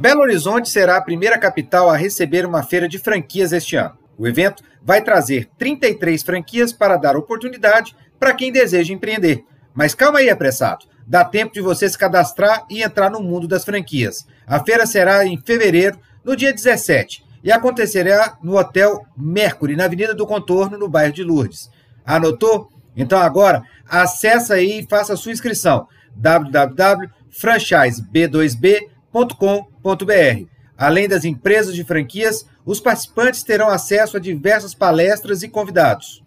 Belo Horizonte será a primeira capital a receber uma feira de franquias este ano. O evento vai trazer 33 franquias para dar oportunidade para quem deseja empreender. Mas calma aí, apressado. Dá tempo de você se cadastrar e entrar no mundo das franquias. A feira será em fevereiro, no dia 17, e acontecerá no Hotel Mercury, na Avenida do Contorno, no bairro de Lourdes. Anotou? Então agora, acessa aí e faça a sua inscrição www.franchiseb2b.com.br. Além das empresas de franquias, os participantes terão acesso a diversas palestras e convidados.